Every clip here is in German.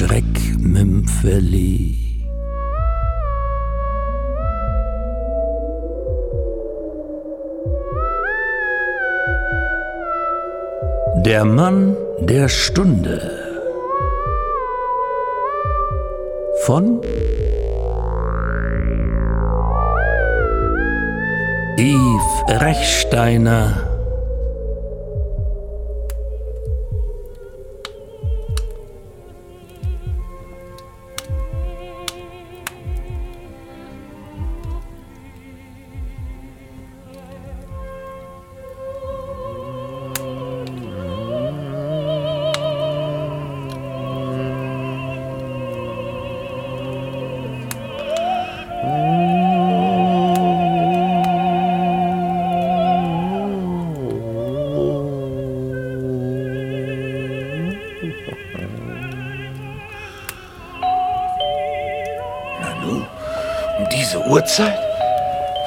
Schreckmümpfeli. Der Mann der Stunde von Yves Rechsteiner Uhrzeit?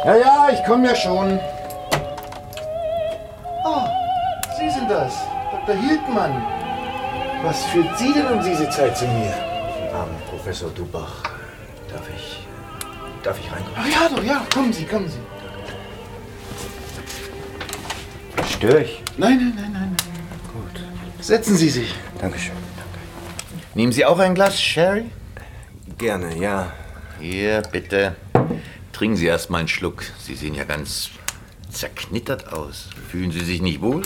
Ja, ja, ich komme ja schon. Oh, Sie sind das, Dr. Hildmann. Was führt Sie denn um diese Zeit zu mir? Guten Abend, Professor Dubach. Darf ich. Darf ich reinkommen? Ach ja, doch, ja, kommen Sie, kommen Sie. Störe ich? Nein, nein, nein, nein, nein. Gut. Setzen Sie sich. Dankeschön. Danke. Nehmen Sie auch ein Glas Sherry? Gerne, ja. Hier, bitte. Trinken Sie erst mal einen Schluck. Sie sehen ja ganz zerknittert aus. Fühlen Sie sich nicht wohl?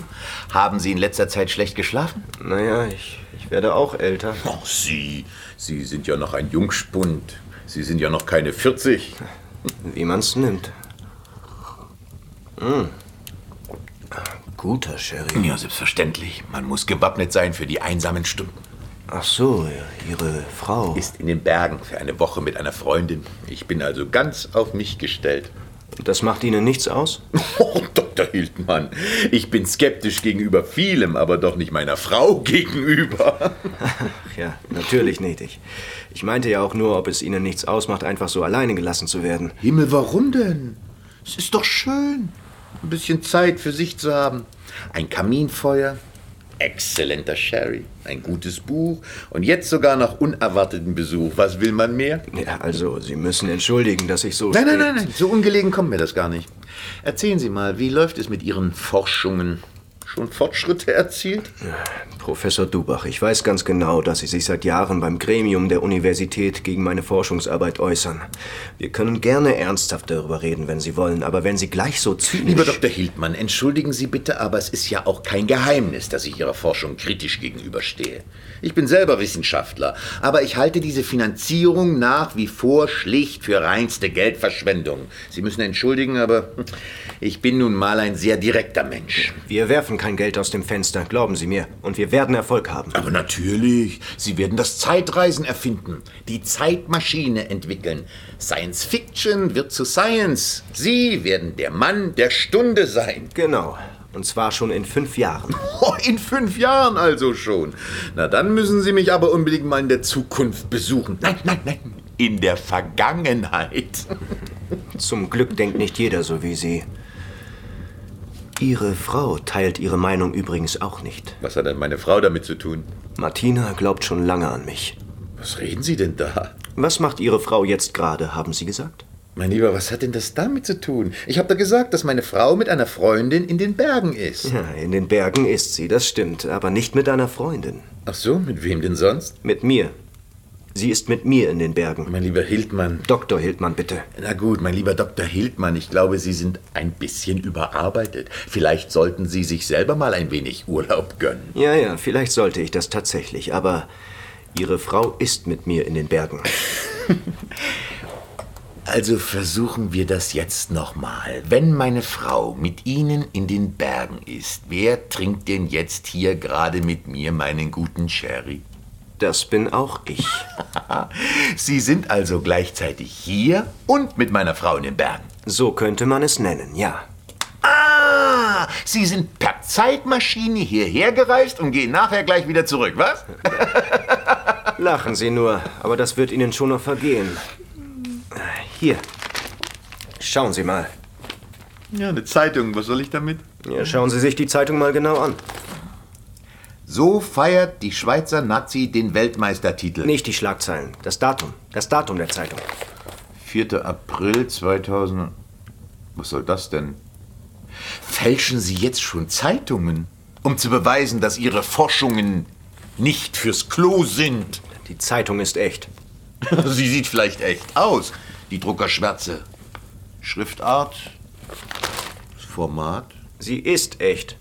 Haben Sie in letzter Zeit schlecht geschlafen? Naja, ich, ich werde auch älter. Ach, Sie. Sie sind ja noch ein Jungspund. Sie sind ja noch keine 40. Wie man's nimmt. Mmh. Guter Sherry. Ja, selbstverständlich. Man muss gewappnet sein für die einsamen Stunden. Ach so, Ihre Frau. Ist in den Bergen für eine Woche mit einer Freundin. Ich bin also ganz auf mich gestellt. Das macht Ihnen nichts aus? Oh, Dr. Hildmann, ich bin skeptisch gegenüber vielem, aber doch nicht meiner Frau gegenüber. Ach ja, natürlich nicht. Ich, ich meinte ja auch nur, ob es Ihnen nichts ausmacht, einfach so alleine gelassen zu werden. Himmel, warum denn? Es ist doch schön, ein bisschen Zeit für sich zu haben. Ein Kaminfeuer, exzellenter Sherry, ein gutes Buch und jetzt sogar noch unerwarteten Besuch. Was will man mehr? Ja, also, Sie müssen entschuldigen, dass ich so. Nein, nein, nein, nein, so ungelegen kommt mir das gar nicht. Erzählen Sie mal, wie läuft es mit Ihren Forschungen? Schon Fortschritte erzielt? Professor Dubach, ich weiß ganz genau, dass Sie sich seit Jahren beim Gremium der Universität gegen meine Forschungsarbeit äußern. Wir können gerne ernsthaft darüber reden, wenn Sie wollen, aber wenn Sie gleich so zynisch... Lieber Dr. Hildmann, entschuldigen Sie bitte, aber es ist ja auch kein Geheimnis, dass ich Ihrer Forschung kritisch gegenüberstehe. Ich bin selber Wissenschaftler, aber ich halte diese Finanzierung nach wie vor schlicht für reinste Geldverschwendung. Sie müssen entschuldigen, aber ich bin nun mal ein sehr direkter Mensch. Wir werfen kein Geld aus dem Fenster, glauben Sie mir. Und wir werden Erfolg haben. Aber natürlich, Sie werden das Zeitreisen erfinden, die Zeitmaschine entwickeln. Science Fiction wird zu Science. Sie werden der Mann der Stunde sein. Genau. Und zwar schon in fünf Jahren. Oh, in fünf Jahren also schon. Na, dann müssen Sie mich aber unbedingt mal in der Zukunft besuchen. Nein, nein, nein. In der Vergangenheit. Zum Glück denkt nicht jeder so wie Sie. Ihre Frau teilt Ihre Meinung übrigens auch nicht. Was hat denn meine Frau damit zu tun? Martina glaubt schon lange an mich. Was reden Sie denn da? Was macht Ihre Frau jetzt gerade, haben Sie gesagt? Mein Lieber, was hat denn das damit zu tun? Ich habe da gesagt, dass meine Frau mit einer Freundin in den Bergen ist. Ja, in den Bergen ist sie, das stimmt, aber nicht mit einer Freundin. Ach so, mit wem denn sonst? Mit mir. Sie ist mit mir in den Bergen. Mein lieber Hildmann. Dr. Hildmann, bitte. Na gut, mein lieber Dr. Hildmann, ich glaube, Sie sind ein bisschen überarbeitet. Vielleicht sollten Sie sich selber mal ein wenig Urlaub gönnen. Ja, ja, vielleicht sollte ich das tatsächlich, aber Ihre Frau ist mit mir in den Bergen. Also versuchen wir das jetzt nochmal. Wenn meine Frau mit Ihnen in den Bergen ist, wer trinkt denn jetzt hier gerade mit mir meinen guten Sherry? Das bin auch ich. Sie sind also gleichzeitig hier und mit meiner Frau in den Bergen. So könnte man es nennen, ja. Ah, Sie sind per Zeitmaschine hierher gereist und gehen nachher gleich wieder zurück, was? Lachen Sie nur, aber das wird Ihnen schon noch vergehen. Hier. Schauen Sie mal. Ja, eine Zeitung, was soll ich damit? Ja, schauen Sie sich die Zeitung mal genau an. So feiert die Schweizer Nazi den Weltmeistertitel. Nicht die Schlagzeilen, das Datum. Das Datum der Zeitung. 4. April 2000. Was soll das denn? Fälschen Sie jetzt schon Zeitungen, um zu beweisen, dass Ihre Forschungen nicht fürs Klo sind? Die Zeitung ist echt. Sie sieht vielleicht echt aus, die Druckerschwärze. Schriftart, das Format. Sie ist echt.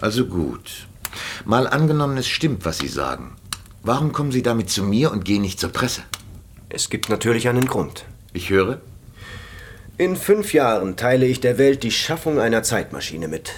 Also gut. Mal angenommen, es stimmt, was Sie sagen. Warum kommen Sie damit zu mir und gehen nicht zur Presse? Es gibt natürlich einen Grund. Ich höre. In fünf Jahren teile ich der Welt die Schaffung einer Zeitmaschine mit.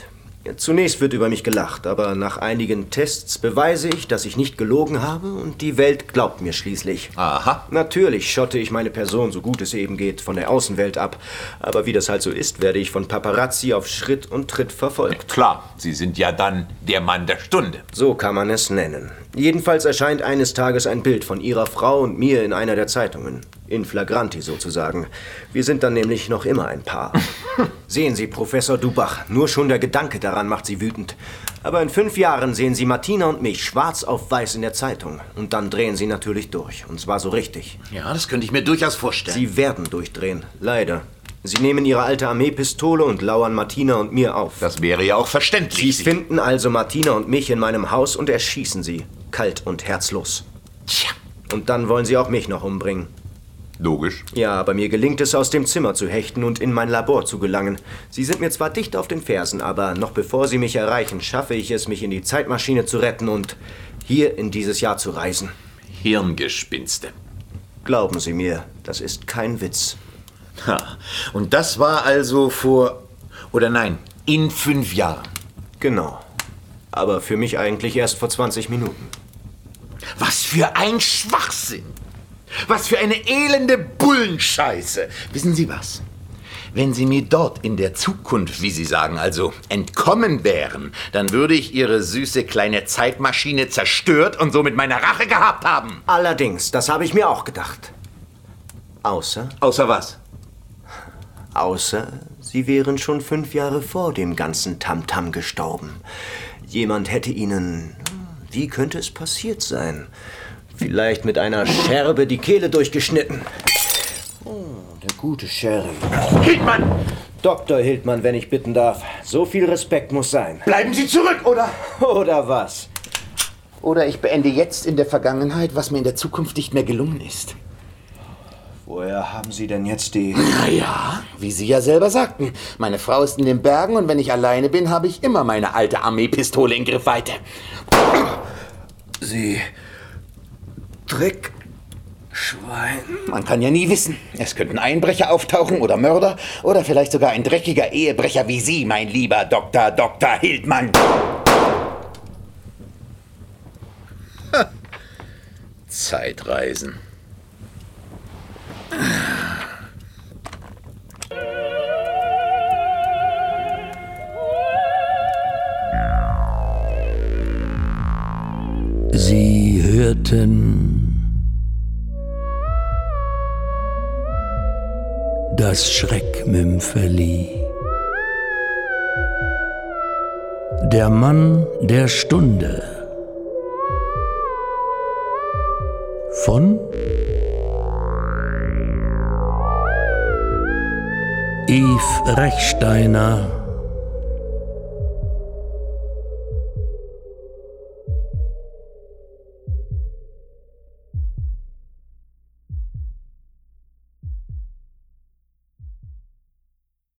Zunächst wird über mich gelacht, aber nach einigen Tests beweise ich, dass ich nicht gelogen habe und die Welt glaubt mir schließlich. Aha. Natürlich schotte ich meine Person, so gut es eben geht, von der Außenwelt ab. Aber wie das halt so ist, werde ich von Paparazzi auf Schritt und Tritt verfolgt. Klar, Sie sind ja dann der Mann der Stunde. So kann man es nennen. Jedenfalls erscheint eines Tages ein Bild von Ihrer Frau und mir in einer der Zeitungen. In flagranti sozusagen. Wir sind dann nämlich noch immer ein Paar. sehen Sie, Professor Dubach, nur schon der Gedanke daran macht Sie wütend. Aber in fünf Jahren sehen Sie Martina und mich schwarz auf weiß in der Zeitung. Und dann drehen Sie natürlich durch. Und zwar so richtig. Ja, das könnte ich mir durchaus vorstellen. Sie werden durchdrehen. Leider. Sie nehmen Ihre alte Armeepistole und lauern Martina und mir auf. das wäre ja auch verständlich. Sie finden also Martina und mich in meinem Haus und erschießen sie. Kalt und herzlos. Tja, Und dann wollen sie auch mich noch umbringen. Logisch. Ja, aber mir gelingt es, aus dem Zimmer zu hechten und in mein Labor zu gelangen. Sie sind mir zwar dicht auf den Fersen, aber noch bevor sie mich erreichen, schaffe ich es, mich in die Zeitmaschine zu retten und hier in dieses Jahr zu reisen. Hirngespinste. Glauben Sie mir, das ist kein Witz. Ha. Und das war also vor. Oder nein, in fünf Jahren. Genau. Aber für mich eigentlich erst vor 20 Minuten. Was für ein Schwachsinn! Was für eine elende Bullenscheiße! Wissen Sie was? Wenn Sie mir dort in der Zukunft, wie Sie sagen, also entkommen wären, dann würde ich Ihre süße kleine Zeitmaschine zerstört und somit meine Rache gehabt haben. Allerdings, das habe ich mir auch gedacht. Außer, Außer was? außer, Sie wären schon fünf Jahre vor dem ganzen Tamtam gestorben. Jemand hätte Ihnen, wie könnte es passiert sein? Vielleicht mit einer Scherbe die Kehle durchgeschnitten. Oh, der gute Sherry. Hildmann! Dr. Hildmann, wenn ich bitten darf. So viel Respekt muss sein. Bleiben Sie zurück, oder? Oder was? Oder ich beende jetzt in der Vergangenheit, was mir in der Zukunft nicht mehr gelungen ist. Woher haben Sie denn jetzt die... Naja, wie Sie ja selber sagten. Meine Frau ist in den Bergen und wenn ich alleine bin, habe ich immer meine alte Armeepistole in Griffweite. Sie... Dreck... Schwein... Man kann ja nie wissen. Es könnten Einbrecher auftauchen oder Mörder oder vielleicht sogar ein dreckiger Ehebrecher wie Sie, mein lieber Dr. Dr. Hildmann. Ha. Zeitreisen. Sie hörten das Schreckmümpfeli. Der Mann der Stunde von Yves Rechsteiner